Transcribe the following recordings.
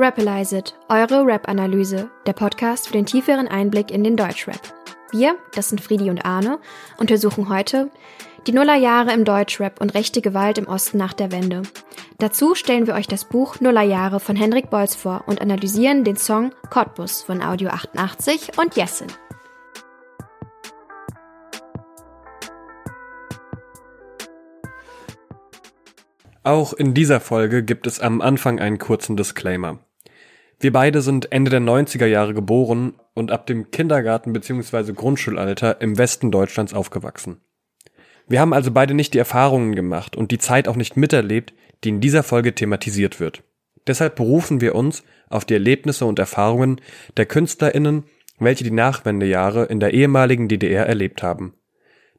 Rapalize It, eure Rap-Analyse, der Podcast für den tieferen Einblick in den Deutschrap. Wir, das sind Friedi und Arne, untersuchen heute die Nullerjahre im Deutschrap und rechte Gewalt im Osten nach der Wende. Dazu stellen wir euch das Buch Nullerjahre von Henrik Bolz vor und analysieren den Song Cottbus von Audio 88 und Jessin. Auch in dieser Folge gibt es am Anfang einen kurzen Disclaimer. Wir beide sind Ende der 90er Jahre geboren und ab dem Kindergarten bzw. Grundschulalter im Westen Deutschlands aufgewachsen. Wir haben also beide nicht die Erfahrungen gemacht und die Zeit auch nicht miterlebt, die in dieser Folge thematisiert wird. Deshalb berufen wir uns auf die Erlebnisse und Erfahrungen der KünstlerInnen, welche die Nachwendejahre in der ehemaligen DDR erlebt haben.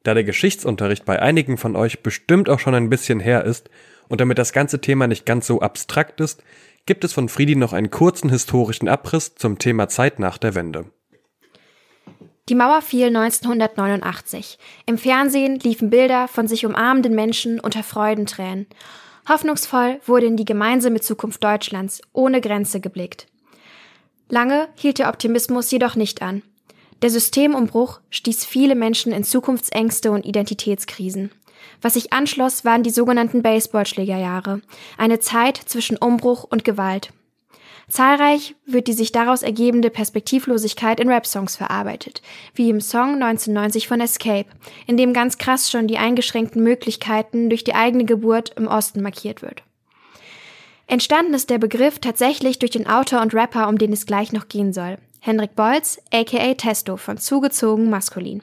Da der Geschichtsunterricht bei einigen von euch bestimmt auch schon ein bisschen her ist und damit das ganze Thema nicht ganz so abstrakt ist, gibt es von Friedi noch einen kurzen historischen Abriss zum Thema Zeit nach der Wende. Die Mauer fiel 1989. Im Fernsehen liefen Bilder von sich umarmenden Menschen unter Freudentränen. Hoffnungsvoll wurde in die gemeinsame Zukunft Deutschlands ohne Grenze geblickt. Lange hielt der Optimismus jedoch nicht an. Der Systemumbruch stieß viele Menschen in Zukunftsängste und Identitätskrisen. Was sich anschloss, waren die sogenannten Baseballschlägerjahre, eine Zeit zwischen Umbruch und Gewalt. Zahlreich wird die sich daraus ergebende Perspektivlosigkeit in Rap-Songs verarbeitet, wie im Song 1990 von Escape, in dem ganz krass schon die eingeschränkten Möglichkeiten durch die eigene Geburt im Osten markiert wird. Entstanden ist der Begriff tatsächlich durch den Autor und Rapper, um den es gleich noch gehen soll, Henrik Bolz, aka Testo von Zugezogen Maskulin.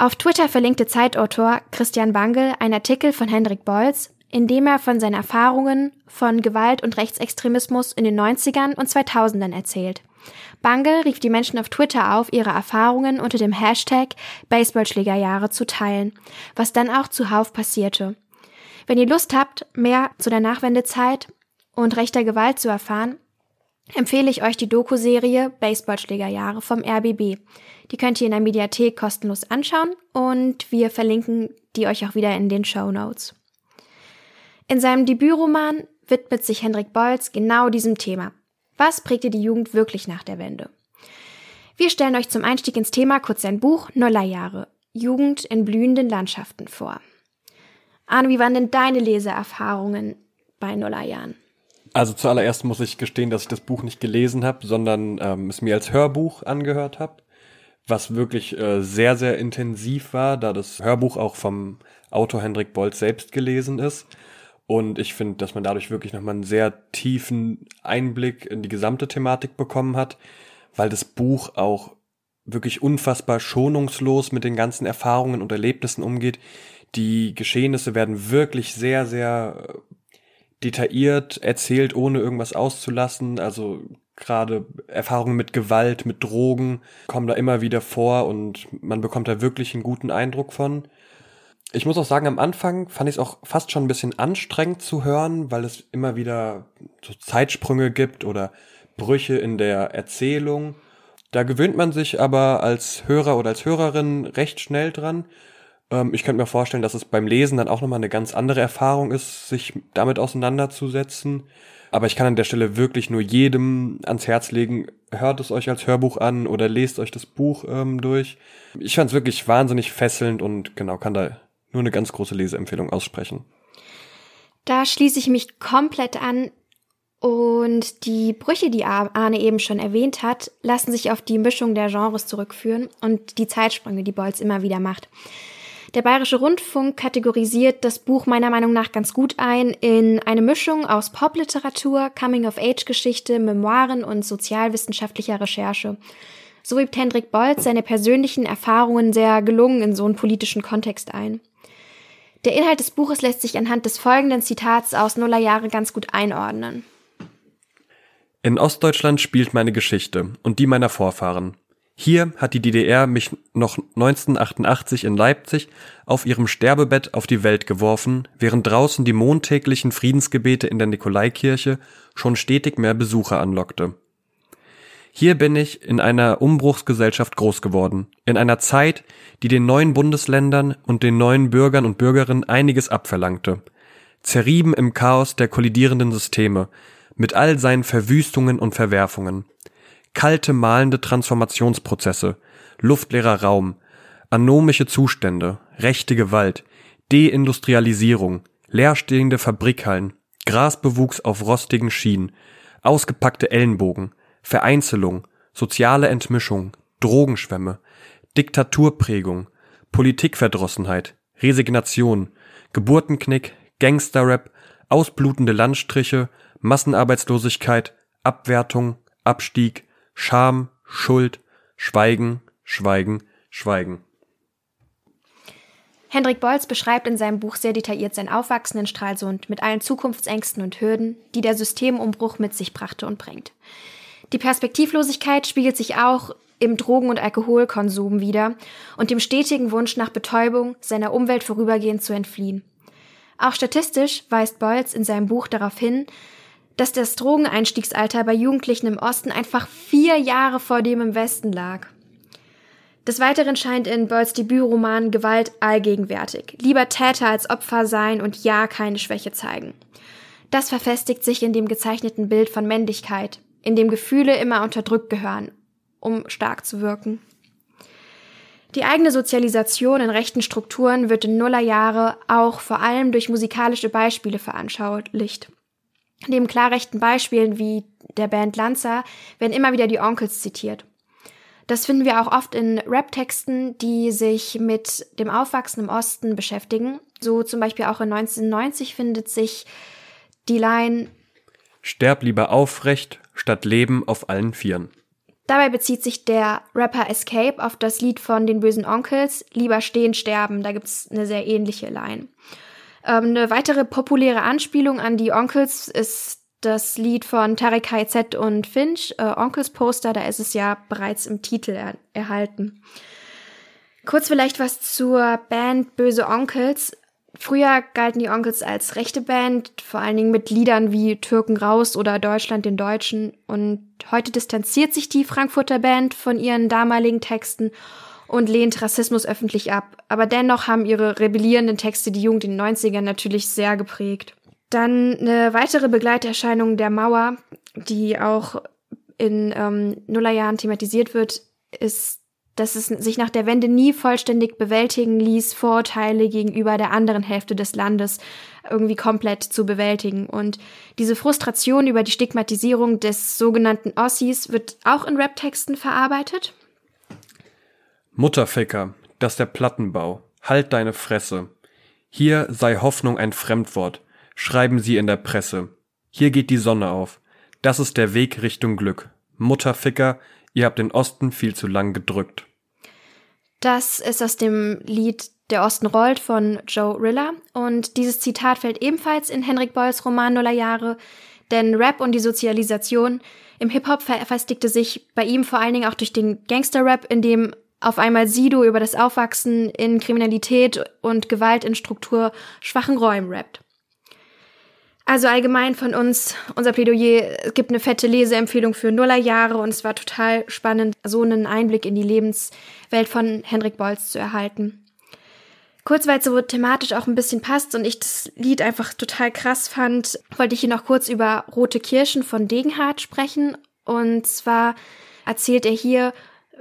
Auf Twitter verlinkte Zeitautor Christian Bangel einen Artikel von Hendrik Bolz, in dem er von seinen Erfahrungen von Gewalt und Rechtsextremismus in den 90ern und 2000ern erzählt. Bangel rief die Menschen auf Twitter auf, ihre Erfahrungen unter dem Hashtag Baseballschlägerjahre zu teilen, was dann auch zuhauf passierte. Wenn ihr Lust habt, mehr zu der Nachwendezeit und rechter Gewalt zu erfahren, empfehle ich euch die Doku-Serie Baseballschlägerjahre vom RBB. Die könnt ihr in der Mediathek kostenlos anschauen und wir verlinken die euch auch wieder in den Show Notes. In seinem Debütroman widmet sich Hendrik Bolz genau diesem Thema. Was prägte die Jugend wirklich nach der Wende? Wir stellen euch zum Einstieg ins Thema kurz sein Buch Nullerjahre. Jugend in blühenden Landschaften vor. Arne, wie waren denn deine Leseerfahrungen bei Nullerjahren? Also zuallererst muss ich gestehen, dass ich das Buch nicht gelesen habe, sondern ähm, es mir als Hörbuch angehört habe was wirklich äh, sehr, sehr intensiv war, da das Hörbuch auch vom Autor Hendrik Bolz selbst gelesen ist. Und ich finde, dass man dadurch wirklich nochmal einen sehr tiefen Einblick in die gesamte Thematik bekommen hat, weil das Buch auch wirklich unfassbar schonungslos mit den ganzen Erfahrungen und Erlebnissen umgeht. Die Geschehnisse werden wirklich sehr, sehr detailliert erzählt, ohne irgendwas auszulassen. Also gerade Erfahrungen mit Gewalt, mit Drogen kommen da immer wieder vor und man bekommt da wirklich einen guten Eindruck von. Ich muss auch sagen, am Anfang fand ich es auch fast schon ein bisschen anstrengend zu hören, weil es immer wieder so Zeitsprünge gibt oder Brüche in der Erzählung. Da gewöhnt man sich aber als Hörer oder als Hörerin recht schnell dran. Ähm, ich könnte mir vorstellen, dass es beim Lesen dann auch nochmal eine ganz andere Erfahrung ist, sich damit auseinanderzusetzen. Aber ich kann an der Stelle wirklich nur jedem ans Herz legen, hört es euch als Hörbuch an oder lest euch das Buch ähm, durch. Ich fand es wirklich wahnsinnig fesselnd und genau, kann da nur eine ganz große Leseempfehlung aussprechen. Da schließe ich mich komplett an. Und die Brüche, die Arne eben schon erwähnt hat, lassen sich auf die Mischung der Genres zurückführen und die Zeitsprünge, die Bolz immer wieder macht. Der Bayerische Rundfunk kategorisiert das Buch meiner Meinung nach ganz gut ein in eine Mischung aus Popliteratur, Coming-of-Age-Geschichte, Memoiren und sozialwissenschaftlicher Recherche. So übt Hendrik Bolz seine persönlichen Erfahrungen sehr gelungen in so einen politischen Kontext ein. Der Inhalt des Buches lässt sich anhand des folgenden Zitats aus Nullerjahre ganz gut einordnen. In Ostdeutschland spielt meine Geschichte und die meiner Vorfahren. Hier hat die DDR mich noch 1988 in Leipzig auf ihrem Sterbebett auf die Welt geworfen, während draußen die montäglichen Friedensgebete in der Nikolaikirche schon stetig mehr Besucher anlockte. Hier bin ich in einer Umbruchsgesellschaft groß geworden, in einer Zeit, die den neuen Bundesländern und den neuen Bürgern und Bürgerinnen einiges abverlangte. Zerrieben im Chaos der kollidierenden Systeme, mit all seinen Verwüstungen und Verwerfungen. Kalte, malende Transformationsprozesse, luftleerer Raum, anomische Zustände, rechte Gewalt, Deindustrialisierung, leerstehende Fabrikhallen, Grasbewuchs auf rostigen Schienen, ausgepackte Ellenbogen, Vereinzelung, soziale Entmischung, Drogenschwämme, Diktaturprägung, Politikverdrossenheit, Resignation, Geburtenknick, Gangsterrap, ausblutende Landstriche, Massenarbeitslosigkeit, Abwertung, Abstieg, Scham, Schuld, Schweigen, Schweigen, Schweigen. Hendrik Bolz beschreibt in seinem Buch sehr detailliert sein Aufwachsen in Stralsund mit allen Zukunftsängsten und Hürden, die der Systemumbruch mit sich brachte und bringt. Die Perspektivlosigkeit spiegelt sich auch im Drogen- und Alkoholkonsum wider und dem stetigen Wunsch nach Betäubung seiner Umwelt vorübergehend zu entfliehen. Auch statistisch weist Bolz in seinem Buch darauf hin, dass das Drogeneinstiegsalter bei Jugendlichen im Osten einfach vier Jahre vor dem im Westen lag. Des Weiteren scheint in Bolls Debütroman Gewalt allgegenwärtig. Lieber Täter als Opfer sein und ja keine Schwäche zeigen. Das verfestigt sich in dem gezeichneten Bild von Männlichkeit, in dem Gefühle immer unterdrückt gehören, um stark zu wirken. Die eigene Sozialisation in rechten Strukturen wird in Nullerjahre auch vor allem durch musikalische Beispiele veranschaulicht. Neben klarrechten Beispielen wie der Band Lanza werden immer wieder die Onkels zitiert. Das finden wir auch oft in Rap-Texten, die sich mit dem Aufwachsen im Osten beschäftigen. So zum Beispiel auch in 1990 findet sich die Line Sterb lieber aufrecht, statt leben auf allen Vieren. Dabei bezieht sich der Rapper Escape auf das Lied von den bösen Onkels Lieber stehen, sterben. Da gibt's eine sehr ähnliche Line. Ähm, eine weitere populäre Anspielung an die Onkels ist das Lied von Tarek KZ und Finch, äh, Onkels Poster, da ist es ja bereits im Titel er erhalten. Kurz vielleicht was zur Band Böse Onkels. Früher galten die Onkels als rechte Band, vor allen Dingen mit Liedern wie Türken raus oder Deutschland den Deutschen. Und heute distanziert sich die Frankfurter Band von ihren damaligen Texten und lehnt Rassismus öffentlich ab. Aber dennoch haben ihre rebellierenden Texte die Jugend in den 90ern natürlich sehr geprägt. Dann eine weitere Begleiterscheinung der Mauer, die auch in ähm, Nullerjahren thematisiert wird, ist, dass es sich nach der Wende nie vollständig bewältigen ließ, Vorurteile gegenüber der anderen Hälfte des Landes irgendwie komplett zu bewältigen. Und diese Frustration über die Stigmatisierung des sogenannten Ossis wird auch in Raptexten verarbeitet. Mutterficker, das der Plattenbau. Halt deine Fresse. Hier sei Hoffnung ein Fremdwort schreiben sie in der Presse. Hier geht die Sonne auf. Das ist der Weg Richtung Glück. Mutterficker, ihr habt den Osten viel zu lang gedrückt. Das ist aus dem Lied Der Osten rollt von Joe Rilla und dieses Zitat fällt ebenfalls in Henrik Boyles Roman Nullerjahre, denn Rap und die Sozialisation im Hip-Hop verfestigte sich bei ihm vor allen Dingen auch durch den Gangster-Rap, in dem auf einmal Sido über das Aufwachsen in Kriminalität und Gewalt in strukturschwachen Räumen rappt. Also allgemein von uns, unser Plädoyer, es gibt eine fette Leseempfehlung für Nullerjahre und es war total spannend, so einen Einblick in die Lebenswelt von Henrik Bolz zu erhalten. Kurz, weil es so thematisch auch ein bisschen passt und ich das Lied einfach total krass fand, wollte ich hier noch kurz über Rote Kirschen von Degenhardt sprechen. Und zwar erzählt er hier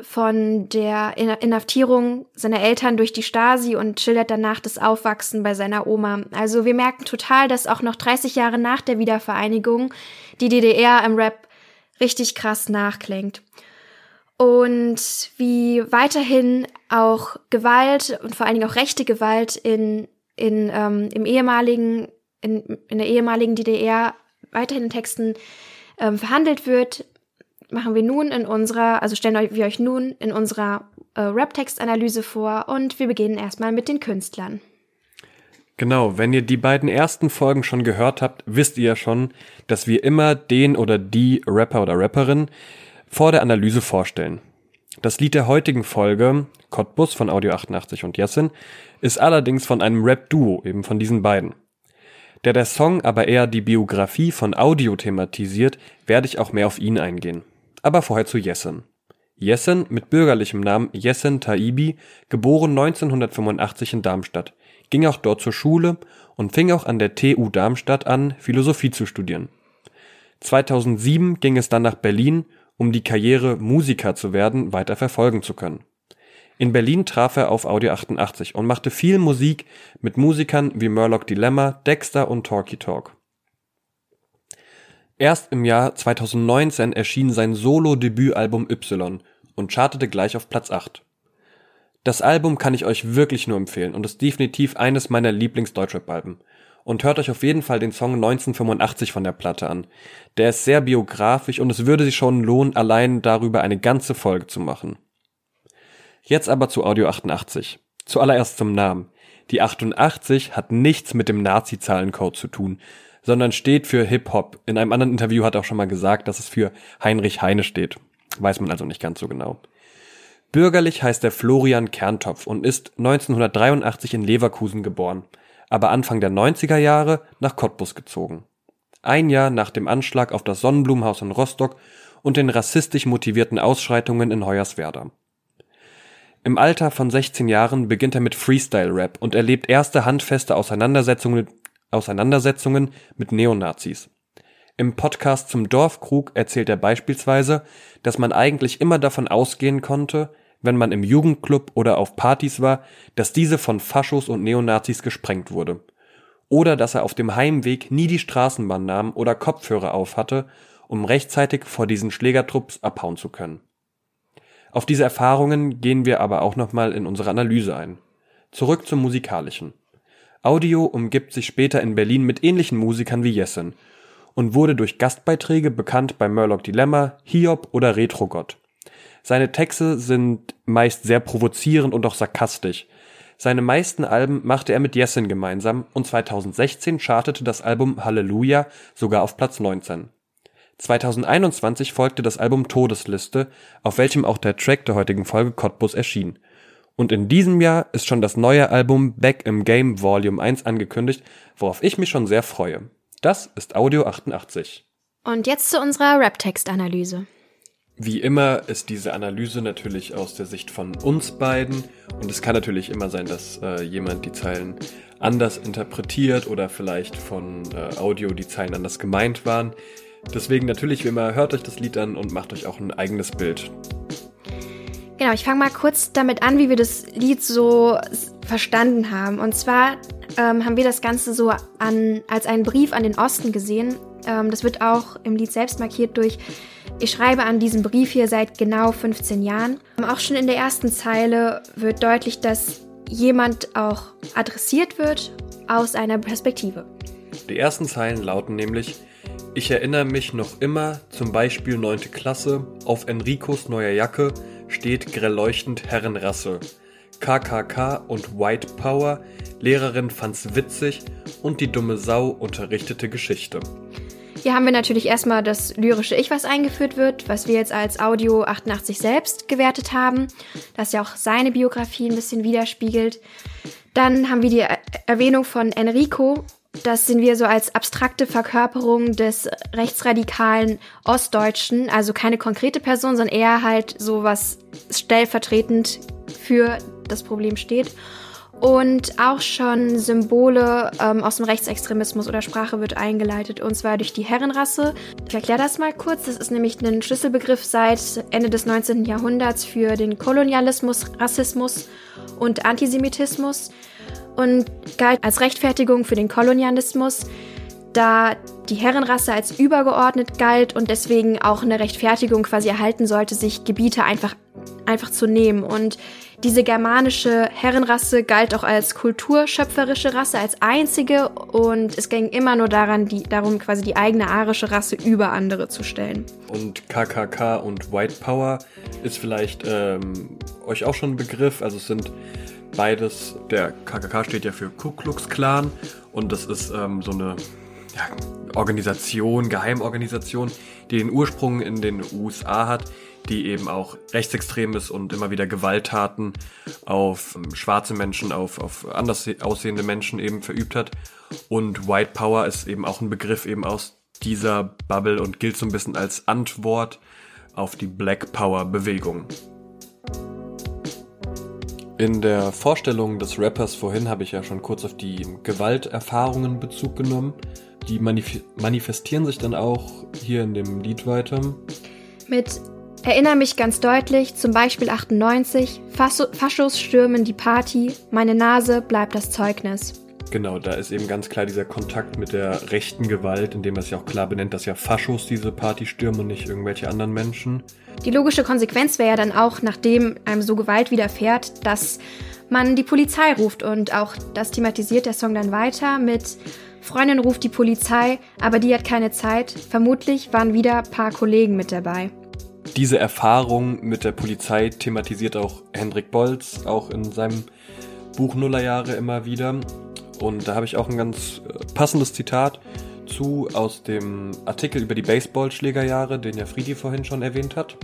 von der Inhaftierung seiner Eltern durch die Stasi und schildert danach das Aufwachsen bei seiner Oma. Also wir merken total, dass auch noch 30 Jahre nach der Wiedervereinigung die DDR im Rap richtig krass nachklingt. Und wie weiterhin auch Gewalt und vor allen Dingen auch rechte Gewalt in, in, ähm, im ehemaligen, in, in der ehemaligen DDR weiterhin in Texten ähm, verhandelt wird, machen wir nun in unserer, also stellen wir euch nun in unserer äh, Rap-Text-Analyse vor und wir beginnen erstmal mit den Künstlern. Genau, wenn ihr die beiden ersten Folgen schon gehört habt, wisst ihr ja schon, dass wir immer den oder die Rapper oder Rapperin vor der Analyse vorstellen. Das Lied der heutigen Folge, Cottbus von Audio 88 und Jessin, ist allerdings von einem Rap-Duo, eben von diesen beiden. Da der Song aber eher die Biografie von Audio thematisiert, werde ich auch mehr auf ihn eingehen. Aber vorher zu Jessen. Jessen mit bürgerlichem Namen Jessen Taibi, geboren 1985 in Darmstadt, ging auch dort zur Schule und fing auch an der TU Darmstadt an, Philosophie zu studieren. 2007 ging es dann nach Berlin, um die Karriere Musiker zu werden weiter verfolgen zu können. In Berlin traf er auf Audio 88 und machte viel Musik mit Musikern wie Murloc Dilemma, Dexter und Talkie Talk. Erst im Jahr 2019 erschien sein Solo-Debütalbum Y und chartete gleich auf Platz 8. Das Album kann ich euch wirklich nur empfehlen und ist definitiv eines meiner Lieblings-Deutschrap-Alben. Und hört euch auf jeden Fall den Song 1985 von der Platte an. Der ist sehr biografisch und es würde sich schon lohnen, allein darüber eine ganze Folge zu machen. Jetzt aber zu Audio 88. Zuallererst zum Namen. Die 88 hat nichts mit dem Nazi-Zahlencode zu tun, sondern steht für Hip-Hop. In einem anderen Interview hat er auch schon mal gesagt, dass es für Heinrich Heine steht. Weiß man also nicht ganz so genau. Bürgerlich heißt er Florian Kerntopf und ist 1983 in Leverkusen geboren, aber Anfang der 90er Jahre nach Cottbus gezogen. Ein Jahr nach dem Anschlag auf das Sonnenblumenhaus in Rostock und den rassistisch motivierten Ausschreitungen in Hoyerswerda. Im Alter von 16 Jahren beginnt er mit Freestyle-Rap und erlebt erste handfeste Auseinandersetzungen, Auseinandersetzungen mit Neonazis. Im Podcast zum Dorfkrug erzählt er beispielsweise, dass man eigentlich immer davon ausgehen konnte, wenn man im Jugendclub oder auf Partys war, dass diese von Faschos und Neonazis gesprengt wurde. Oder dass er auf dem Heimweg nie die Straßenbahn nahm oder Kopfhörer auf hatte, um rechtzeitig vor diesen Schlägertrupps abhauen zu können. Auf diese Erfahrungen gehen wir aber auch nochmal in unsere Analyse ein. Zurück zum Musikalischen. Audio umgibt sich später in Berlin mit ähnlichen Musikern wie Jessen und wurde durch Gastbeiträge bekannt bei Murloc Dilemma, Hiob oder Retrogott. Seine Texte sind meist sehr provozierend und auch sarkastisch. Seine meisten Alben machte er mit Jessin gemeinsam und 2016 chartete das Album Halleluja sogar auf Platz 19. 2021 folgte das Album Todesliste, auf welchem auch der Track der heutigen Folge Cottbus erschien. Und in diesem Jahr ist schon das neue Album Back im Game Volume 1 angekündigt, worauf ich mich schon sehr freue. Das ist Audio 88. Und jetzt zu unserer Rap-Text-Analyse. Wie immer ist diese Analyse natürlich aus der Sicht von uns beiden und es kann natürlich immer sein, dass äh, jemand die Zeilen anders interpretiert oder vielleicht von äh, Audio die Zeilen anders gemeint waren. Deswegen natürlich wie immer, hört euch das Lied an und macht euch auch ein eigenes Bild. Genau, ich fange mal kurz damit an, wie wir das Lied so verstanden haben. Und zwar ähm, haben wir das Ganze so an, als einen Brief an den Osten gesehen. Ähm, das wird auch im Lied selbst markiert durch, ich schreibe an diesem Brief hier seit genau 15 Jahren. Auch schon in der ersten Zeile wird deutlich, dass jemand auch adressiert wird aus einer Perspektive. Die ersten Zeilen lauten nämlich, ich erinnere mich noch immer, zum Beispiel 9. Klasse, auf Enricos neuer Jacke steht grell leuchtend Herrenrasse. KKK und White Power, Lehrerin fand's witzig und die dumme Sau unterrichtete Geschichte. Hier haben wir natürlich erstmal das lyrische Ich, was eingeführt wird, was wir jetzt als Audio 88 selbst gewertet haben, das ja auch seine Biografie ein bisschen widerspiegelt. Dann haben wir die Erwähnung von Enrico. Das sind wir so als abstrakte Verkörperung des rechtsradikalen Ostdeutschen, also keine konkrete Person, sondern eher halt so was stellvertretend für das Problem steht. Und auch schon Symbole ähm, aus dem Rechtsextremismus oder Sprache wird eingeleitet, und zwar durch die Herrenrasse. Ich erkläre das mal kurz. Das ist nämlich ein Schlüsselbegriff seit Ende des 19. Jahrhunderts für den Kolonialismus, Rassismus und Antisemitismus und galt als Rechtfertigung für den Kolonialismus, da die Herrenrasse als übergeordnet galt und deswegen auch eine Rechtfertigung quasi erhalten sollte, sich Gebiete einfach, einfach zu nehmen. Und diese germanische Herrenrasse galt auch als kulturschöpferische Rasse, als einzige und es ging immer nur daran, die, darum, quasi die eigene arische Rasse über andere zu stellen. Und KKK und White Power ist vielleicht ähm, euch auch schon ein Begriff. Also es sind beides, der KKK steht ja für Ku Klux Klan und das ist ähm, so eine ja, Organisation, Geheimorganisation, die den Ursprung in den USA hat, die eben auch rechtsextremes und immer wieder Gewalttaten auf ähm, schwarze Menschen, auf, auf anders aussehende Menschen eben verübt hat. Und White Power ist eben auch ein Begriff eben aus dieser Bubble und gilt so ein bisschen als Antwort auf die Black Power Bewegung. In der Vorstellung des Rappers vorhin habe ich ja schon kurz auf die Gewalterfahrungen Bezug genommen. Die manif manifestieren sich dann auch hier in dem Lied weiter. Mit Erinnere mich ganz deutlich, zum Beispiel 98, Faschos stürmen die Party, meine Nase bleibt das Zeugnis. Genau, da ist eben ganz klar dieser Kontakt mit der rechten Gewalt, indem er es ja auch klar benennt, dass ja Faschos diese Party stürmen und nicht irgendwelche anderen Menschen. Die logische Konsequenz wäre ja dann auch, nachdem einem so Gewalt widerfährt, dass man die Polizei ruft und auch das thematisiert der Song dann weiter mit Freundin ruft die Polizei, aber die hat keine Zeit. Vermutlich waren wieder paar Kollegen mit dabei. Diese Erfahrung mit der Polizei thematisiert auch Hendrik Bolz, auch in seinem Buch Nullerjahre immer wieder. Und da habe ich auch ein ganz äh, passendes Zitat zu aus dem Artikel über die Baseballschlägerjahre, den ja Friedi vorhin schon erwähnt hat.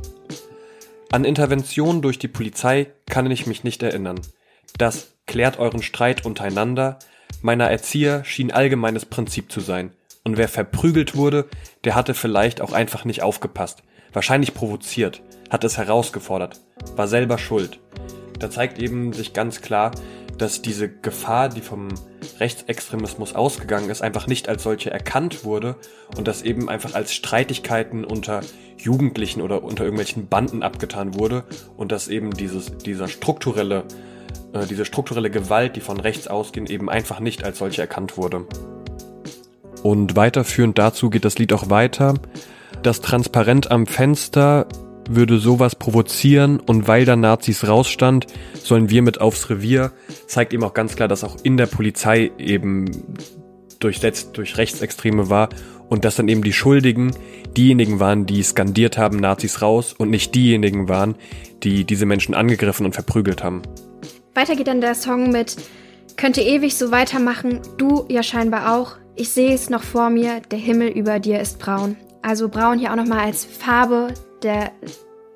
An Interventionen durch die Polizei kann ich mich nicht erinnern. Das klärt euren Streit untereinander. Meiner Erzieher schien allgemeines Prinzip zu sein. Und wer verprügelt wurde, der hatte vielleicht auch einfach nicht aufgepasst. Wahrscheinlich provoziert, hat es herausgefordert, war selber schuld. Da zeigt eben sich ganz klar, dass diese Gefahr, die vom Rechtsextremismus ausgegangen ist, einfach nicht als solche erkannt wurde und das eben einfach als Streitigkeiten unter Jugendlichen oder unter irgendwelchen Banden abgetan wurde und dass eben dieses, dieser strukturelle, äh, diese strukturelle Gewalt, die von rechts ausging, eben einfach nicht als solche erkannt wurde. Und weiterführend dazu geht das Lied auch weiter. Das Transparent am Fenster würde sowas provozieren und weil da Nazis rausstand, sollen wir mit aufs Revier, zeigt eben auch ganz klar, dass auch in der Polizei eben durchsetzt durch Rechtsextreme war und dass dann eben die Schuldigen diejenigen waren, die skandiert haben, Nazis raus und nicht diejenigen waren, die diese Menschen angegriffen und verprügelt haben. Weiter geht dann der Song mit Könnte ewig so weitermachen, du ja scheinbar auch. Ich sehe es noch vor mir, der Himmel über dir ist braun. Also braun hier auch nochmal als Farbe der,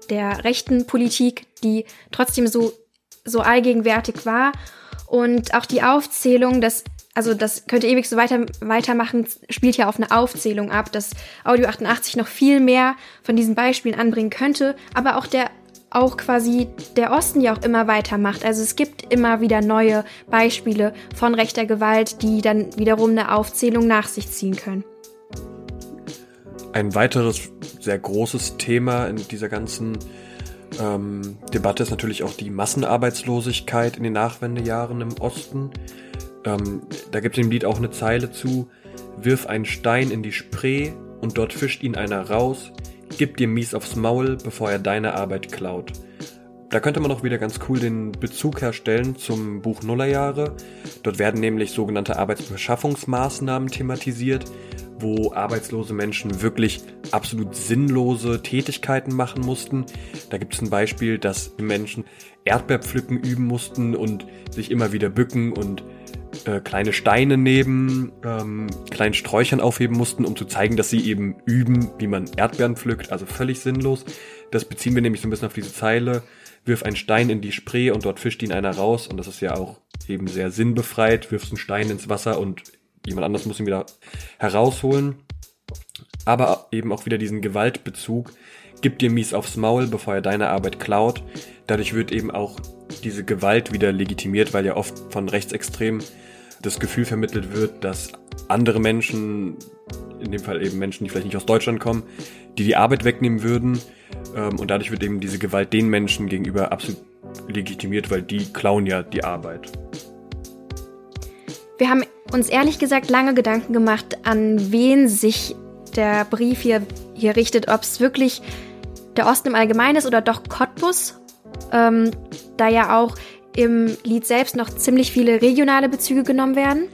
der rechten Politik, die trotzdem so, so allgegenwärtig war. Und auch die Aufzählung, das, also das könnte ewig so weiter, weitermachen, spielt ja auf eine Aufzählung ab, dass Audio 88 noch viel mehr von diesen Beispielen anbringen könnte, aber auch der auch quasi der Osten ja auch immer weitermacht. Also es gibt immer wieder neue Beispiele von rechter Gewalt, die dann wiederum eine Aufzählung nach sich ziehen können. Ein weiteres sehr großes Thema in dieser ganzen ähm, Debatte ist natürlich auch die Massenarbeitslosigkeit in den Nachwendejahren im Osten. Ähm, da gibt es im Lied auch eine Zeile zu, wirf einen Stein in die Spree und dort fischt ihn einer raus, gib dir mies aufs Maul, bevor er deine Arbeit klaut. Da könnte man auch wieder ganz cool den Bezug herstellen zum Buch Nullerjahre. Dort werden nämlich sogenannte Arbeitsbeschaffungsmaßnahmen thematisiert, wo arbeitslose Menschen wirklich absolut sinnlose Tätigkeiten machen mussten. Da gibt es ein Beispiel, dass Menschen Erdbeerpflücken üben mussten und sich immer wieder bücken und äh, kleine Steine neben ähm, kleinen Sträuchern aufheben mussten, um zu zeigen, dass sie eben üben, wie man Erdbeeren pflückt. Also völlig sinnlos. Das beziehen wir nämlich so ein bisschen auf diese Zeile. Wirf einen Stein in die Spree und dort fischt ihn einer raus. Und das ist ja auch eben sehr sinnbefreit. Wirfst einen Stein ins Wasser und jemand anders muss ihn wieder herausholen. Aber eben auch wieder diesen Gewaltbezug. Gib dir mies aufs Maul, bevor er deine Arbeit klaut. Dadurch wird eben auch diese Gewalt wieder legitimiert, weil ja oft von Rechtsextremen das Gefühl vermittelt wird, dass andere Menschen, in dem Fall eben Menschen, die vielleicht nicht aus Deutschland kommen, die die Arbeit wegnehmen würden. Ähm, und dadurch wird eben diese Gewalt den Menschen gegenüber absolut legitimiert, weil die klauen ja die Arbeit. Wir haben uns ehrlich gesagt lange Gedanken gemacht, an wen sich der Brief hier, hier richtet, ob es wirklich der Osten im Allgemeinen ist oder doch Cottbus, ähm, da ja auch im Lied selbst noch ziemlich viele regionale Bezüge genommen werden.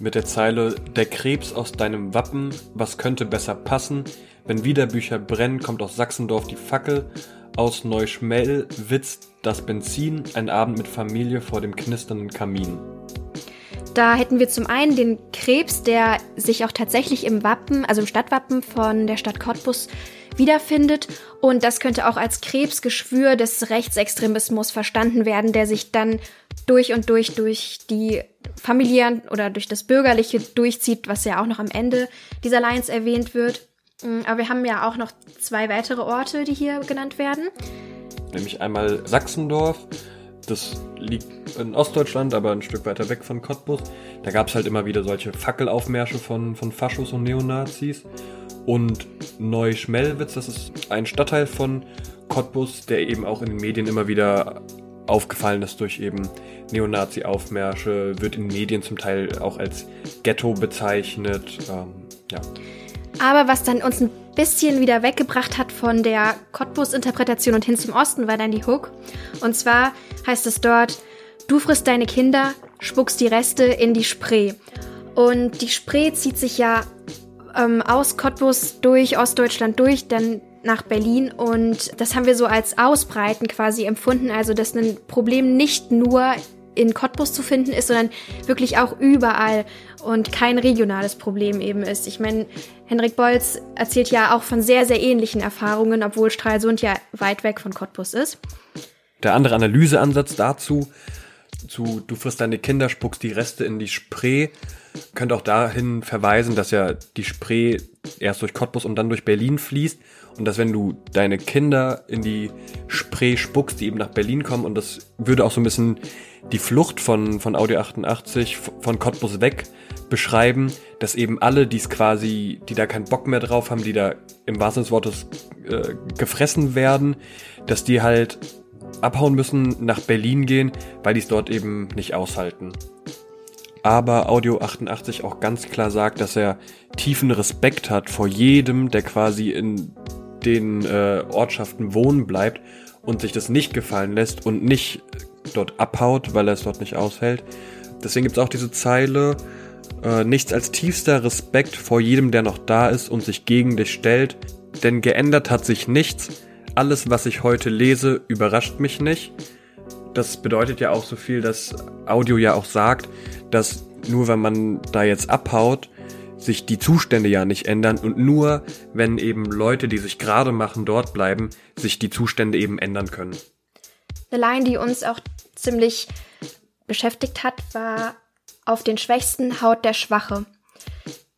Mit der Zeile Der Krebs aus deinem Wappen, was könnte besser passen? Wenn Wiederbücher brennen, kommt aus Sachsendorf die Fackel. Aus Neuschmell witzt das Benzin, ein Abend mit Familie vor dem knisternden Kamin. Da hätten wir zum einen den Krebs, der sich auch tatsächlich im Wappen, also im Stadtwappen von der Stadt Cottbus wiederfindet. Und das könnte auch als Krebsgeschwür des Rechtsextremismus verstanden werden, der sich dann durch und durch durch die familiären oder durch das Bürgerliche durchzieht, was ja auch noch am Ende dieser Lines erwähnt wird. Mm, aber wir haben ja auch noch zwei weitere Orte, die hier genannt werden. Nämlich einmal Sachsendorf das liegt in Ostdeutschland, aber ein Stück weiter weg von Cottbus. Da gab es halt immer wieder solche Fackelaufmärsche von, von Faschos und Neonazis. Und Neuschmelwitz, das ist ein Stadtteil von Cottbus, der eben auch in den Medien immer wieder aufgefallen ist durch eben Neonazi-Aufmärsche, wird in Medien zum Teil auch als Ghetto bezeichnet. Ähm, ja. Aber was dann uns ein bisschen wieder weggebracht hat von der Cottbus-Interpretation und hin zum Osten, war dann die Hook. Und zwar heißt es dort, du frisst deine Kinder, spuckst die Reste in die Spree. Und die Spree zieht sich ja ähm, aus Cottbus durch Ostdeutschland durch, dann nach Berlin und das haben wir so als Ausbreiten quasi empfunden, also dass ein Problem nicht nur in Cottbus zu finden ist, sondern wirklich auch überall und kein regionales Problem eben ist. Ich meine, Henrik Bolz erzählt ja auch von sehr, sehr ähnlichen Erfahrungen, obwohl Stralsund ja weit weg von Cottbus ist. Der andere Analyseansatz dazu, zu du frisst deine Kinder, spuckst die Reste in die Spree, könnte auch dahin verweisen, dass ja die Spree erst durch Cottbus und dann durch Berlin fließt und dass wenn du deine Kinder in die Spree spuckst, die eben nach Berlin kommen und das würde auch so ein bisschen die Flucht von, von Audio 88 von Cottbus weg beschreiben, dass eben alle, die es quasi, die da keinen Bock mehr drauf haben, die da im wahrsten Sinne des Wortes äh, gefressen werden, dass die halt abhauen müssen, nach Berlin gehen, weil die es dort eben nicht aushalten. Aber Audio 88 auch ganz klar sagt, dass er tiefen Respekt hat vor jedem, der quasi in den äh, Ortschaften wohnen bleibt und sich das nicht gefallen lässt und nicht dort abhaut, weil er es dort nicht aushält. Deswegen gibt es auch diese Zeile, äh, nichts als tiefster Respekt vor jedem, der noch da ist und sich gegen dich stellt, denn geändert hat sich nichts. Alles, was ich heute lese, überrascht mich nicht. Das bedeutet ja auch so viel, dass Audio ja auch sagt, dass nur wenn man da jetzt abhaut, sich die Zustände ja nicht ändern und nur wenn eben Leute, die sich gerade machen, dort bleiben, sich die Zustände eben ändern können. Eine Line, die uns auch ziemlich beschäftigt hat, war auf den Schwächsten haut der Schwache.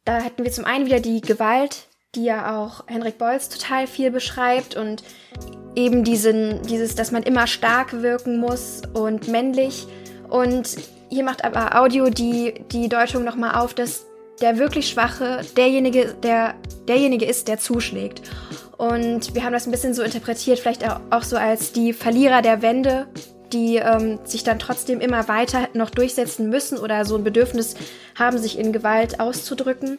Da hätten wir zum einen wieder die Gewalt, die ja auch Henrik Bolz total viel beschreibt und eben diesen, dieses, dass man immer stark wirken muss und männlich. Und hier macht aber Audio die, die Deutung nochmal auf, dass der wirklich Schwache derjenige, der, derjenige ist, der zuschlägt. Und wir haben das ein bisschen so interpretiert, vielleicht auch so als die Verlierer der Wende, die ähm, sich dann trotzdem immer weiter noch durchsetzen müssen oder so ein Bedürfnis haben, sich in Gewalt auszudrücken.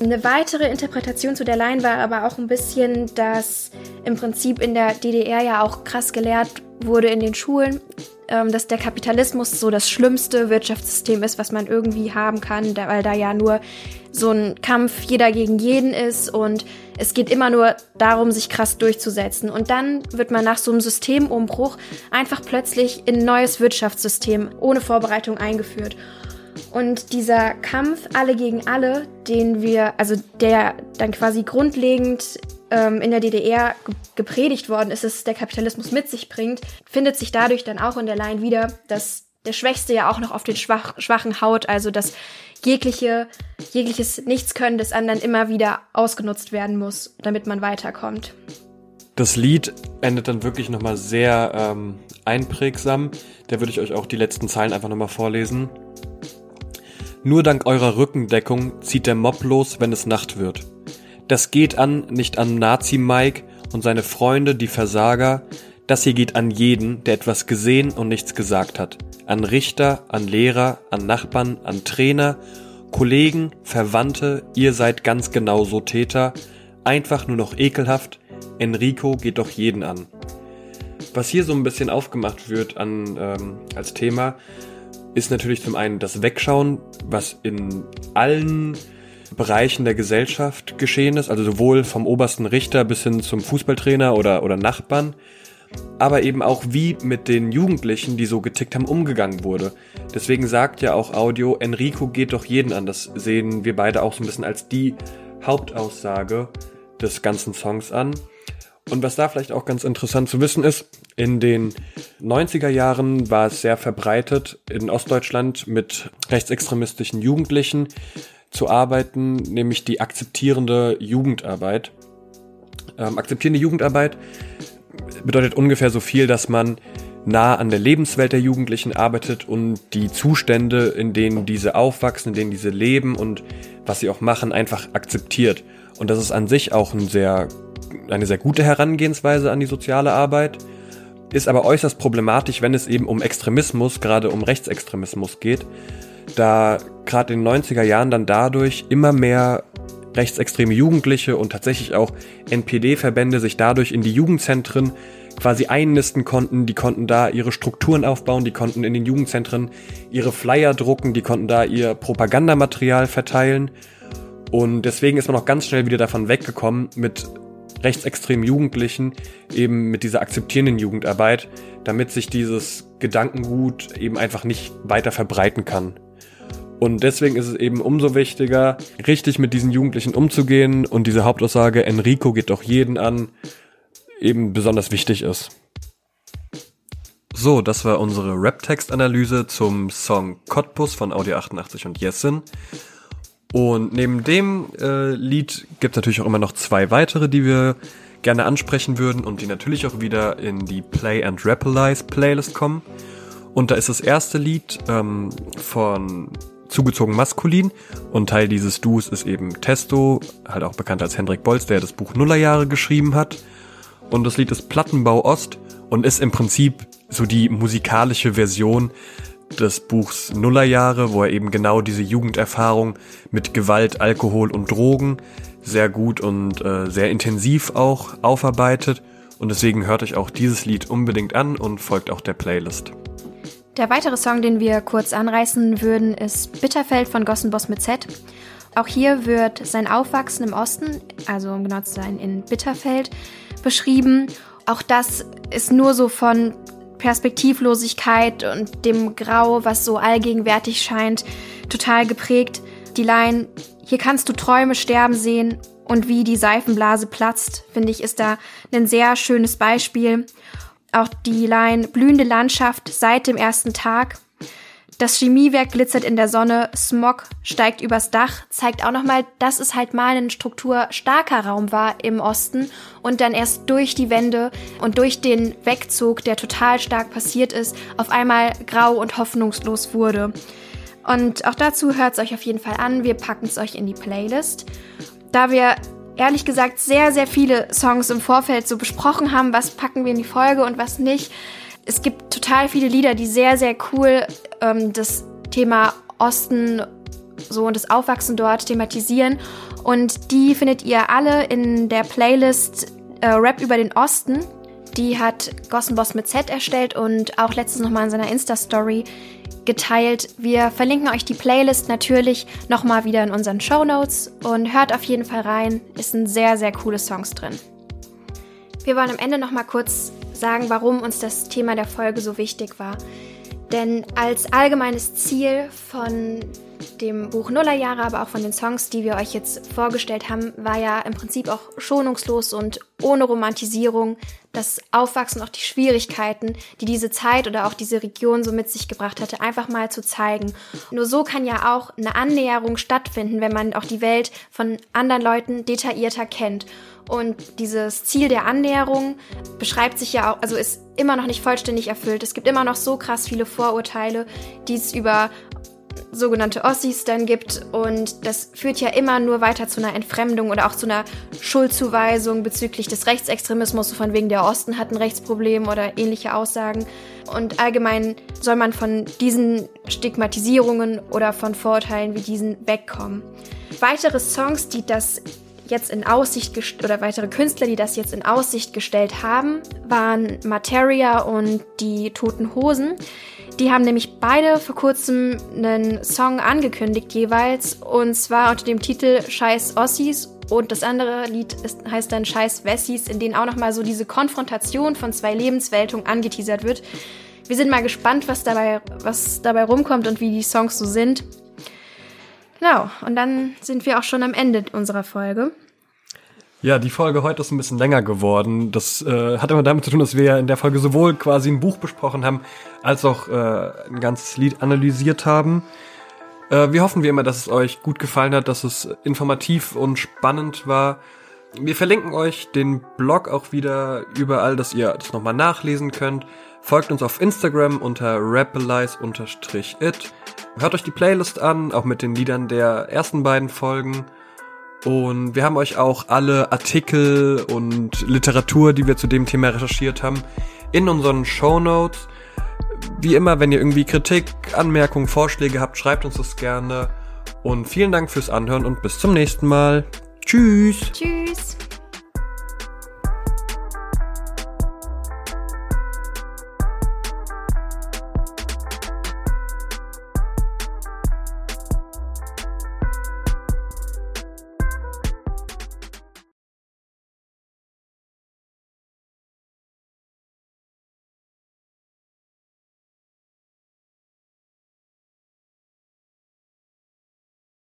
Eine weitere Interpretation zu der Line war aber auch ein bisschen, dass im Prinzip in der DDR ja auch krass gelehrt wurde in den Schulen, ähm, dass der Kapitalismus so das schlimmste Wirtschaftssystem ist, was man irgendwie haben kann, weil da ja nur so ein Kampf jeder gegen jeden ist und es geht immer nur darum, sich krass durchzusetzen. Und dann wird man nach so einem Systemumbruch einfach plötzlich in ein neues Wirtschaftssystem ohne Vorbereitung eingeführt. Und dieser Kampf alle gegen alle, den wir, also der dann quasi grundlegend ähm, in der DDR gepredigt worden ist, dass der Kapitalismus mit sich bringt, findet sich dadurch dann auch in der Line wieder, dass der Schwächste ja auch noch auf den Schwach, Schwachen haut, also dass jegliche, jegliches Nichtskönnen des anderen immer wieder ausgenutzt werden muss, damit man weiterkommt. Das Lied endet dann wirklich nochmal sehr ähm, einprägsam. Da würde ich euch auch die letzten Zeilen einfach nochmal vorlesen. Nur dank eurer Rückendeckung zieht der Mob los, wenn es Nacht wird. Das geht an, nicht an Nazi-Mike und seine Freunde, die Versager. Das hier geht an jeden, der etwas gesehen und nichts gesagt hat. An Richter, an Lehrer, an Nachbarn, an Trainer, Kollegen, Verwandte, ihr seid ganz genauso Täter. Einfach nur noch ekelhaft. Enrico geht doch jeden an. Was hier so ein bisschen aufgemacht wird an, ähm, als Thema, ist natürlich zum einen das Wegschauen, was in allen Bereichen der Gesellschaft geschehen ist, also sowohl vom obersten Richter bis hin zum Fußballtrainer oder, oder Nachbarn, aber eben auch wie mit den Jugendlichen, die so getickt haben, umgegangen wurde. Deswegen sagt ja auch Audio, Enrico geht doch jeden an. Das sehen wir beide auch so ein bisschen als die Hauptaussage des ganzen Songs an. Und was da vielleicht auch ganz interessant zu wissen ist, in den 90er Jahren war es sehr verbreitet in Ostdeutschland mit rechtsextremistischen Jugendlichen, zu arbeiten, nämlich die akzeptierende Jugendarbeit. Ähm, akzeptierende Jugendarbeit bedeutet ungefähr so viel, dass man nah an der Lebenswelt der Jugendlichen arbeitet und die Zustände, in denen diese aufwachsen, in denen diese leben und was sie auch machen, einfach akzeptiert. Und das ist an sich auch ein sehr, eine sehr gute Herangehensweise an die soziale Arbeit, ist aber äußerst problematisch, wenn es eben um Extremismus, gerade um Rechtsextremismus geht, da gerade in den 90er Jahren dann dadurch immer mehr rechtsextreme Jugendliche und tatsächlich auch NPD-Verbände sich dadurch in die Jugendzentren quasi einnisten konnten, die konnten da ihre Strukturen aufbauen, die konnten in den Jugendzentren ihre Flyer drucken, die konnten da ihr Propagandamaterial verteilen. Und deswegen ist man auch ganz schnell wieder davon weggekommen, mit rechtsextremen Jugendlichen eben mit dieser akzeptierenden Jugendarbeit, damit sich dieses Gedankengut eben einfach nicht weiter verbreiten kann. Und deswegen ist es eben umso wichtiger, richtig mit diesen Jugendlichen umzugehen und diese Hauptaussage, Enrico geht doch jeden an, eben besonders wichtig ist. So, das war unsere Rap-Text-Analyse zum Song Cottbus von Audio 88 und Jessin. Und neben dem äh, Lied gibt es natürlich auch immer noch zwei weitere, die wir gerne ansprechen würden und die natürlich auch wieder in die Play and Rapalize Playlist kommen. Und da ist das erste Lied ähm, von zugezogen maskulin und Teil dieses Duos ist eben Testo, halt auch bekannt als Hendrik Bolz, der das Buch Nullerjahre geschrieben hat. Und das Lied ist Plattenbau Ost und ist im Prinzip so die musikalische Version des Buchs Nullerjahre, wo er eben genau diese Jugenderfahrung mit Gewalt, Alkohol und Drogen sehr gut und äh, sehr intensiv auch aufarbeitet. Und deswegen hört euch auch dieses Lied unbedingt an und folgt auch der Playlist. Der weitere Song, den wir kurz anreißen würden, ist Bitterfeld von Gossenboss mit Z. Auch hier wird sein Aufwachsen im Osten, also um genau zu sein in Bitterfeld, beschrieben. Auch das ist nur so von Perspektivlosigkeit und dem Grau, was so allgegenwärtig scheint, total geprägt. Die Line, hier kannst du Träume sterben sehen und wie die Seifenblase platzt, finde ich, ist da ein sehr schönes Beispiel. Auch die Line blühende Landschaft seit dem ersten Tag. Das Chemiewerk glitzert in der Sonne, Smog steigt übers Dach, zeigt auch nochmal, dass es halt mal ein strukturstarker Raum war im Osten und dann erst durch die Wände und durch den Wegzug, der total stark passiert ist, auf einmal grau und hoffnungslos wurde. Und auch dazu hört es euch auf jeden Fall an. Wir packen es euch in die Playlist. Da wir ehrlich gesagt sehr, sehr viele Songs im Vorfeld so besprochen haben, was packen wir in die Folge und was nicht. Es gibt total viele Lieder, die sehr, sehr cool ähm, das Thema Osten so und das Aufwachsen dort thematisieren. Und die findet ihr alle in der Playlist äh, Rap über den Osten. Die hat Gossenboss mit Z erstellt und auch letztens nochmal in seiner Insta-Story geteilt. Wir verlinken euch die Playlist natürlich nochmal wieder in unseren Show Notes und hört auf jeden Fall rein. Es sind sehr, sehr coole Songs drin. Wir wollen am Ende nochmal kurz sagen, warum uns das Thema der Folge so wichtig war. Denn als allgemeines Ziel von dem Buch Nullerjahre, aber auch von den Songs, die wir euch jetzt vorgestellt haben, war ja im Prinzip auch schonungslos und ohne Romantisierung das Aufwachsen, auch die Schwierigkeiten, die diese Zeit oder auch diese Region so mit sich gebracht hatte, einfach mal zu zeigen. Nur so kann ja auch eine Annäherung stattfinden, wenn man auch die Welt von anderen Leuten detaillierter kennt. Und dieses Ziel der Annäherung beschreibt sich ja auch, also ist immer noch nicht vollständig erfüllt. Es gibt immer noch so krass viele Vorurteile, die es über sogenannte Ossis dann gibt. Und das führt ja immer nur weiter zu einer Entfremdung oder auch zu einer Schuldzuweisung bezüglich des Rechtsextremismus, von wegen der Osten hat ein Rechtsproblem oder ähnliche Aussagen. Und allgemein soll man von diesen Stigmatisierungen oder von Vorurteilen wie diesen wegkommen. Weitere Songs, die das jetzt in Aussicht oder weitere Künstler, die das jetzt in Aussicht gestellt haben, waren Materia und die Toten Hosen. Die haben nämlich beide vor kurzem einen Song angekündigt jeweils und zwar unter dem Titel Scheiß Ossis und das andere Lied ist, heißt dann Scheiß Wessis, in denen auch nochmal so diese Konfrontation von zwei Lebensweltungen angeteasert wird. Wir sind mal gespannt, was dabei, was dabei rumkommt und wie die Songs so sind. Genau, und dann sind wir auch schon am Ende unserer Folge. Ja, die Folge heute ist ein bisschen länger geworden. Das äh, hat immer damit zu tun, dass wir ja in der Folge sowohl quasi ein Buch besprochen haben, als auch äh, ein ganzes Lied analysiert haben. Äh, wir hoffen wie immer, dass es euch gut gefallen hat, dass es informativ und spannend war. Wir verlinken euch den Blog auch wieder überall, dass ihr das nochmal nachlesen könnt. Folgt uns auf Instagram unter rapalize-it. Hört euch die Playlist an, auch mit den Liedern der ersten beiden Folgen. Und wir haben euch auch alle Artikel und Literatur, die wir zu dem Thema recherchiert haben, in unseren Show Notes. Wie immer, wenn ihr irgendwie Kritik, Anmerkungen, Vorschläge habt, schreibt uns das gerne. Und vielen Dank fürs Anhören und bis zum nächsten Mal. Tschüss. Tschüss.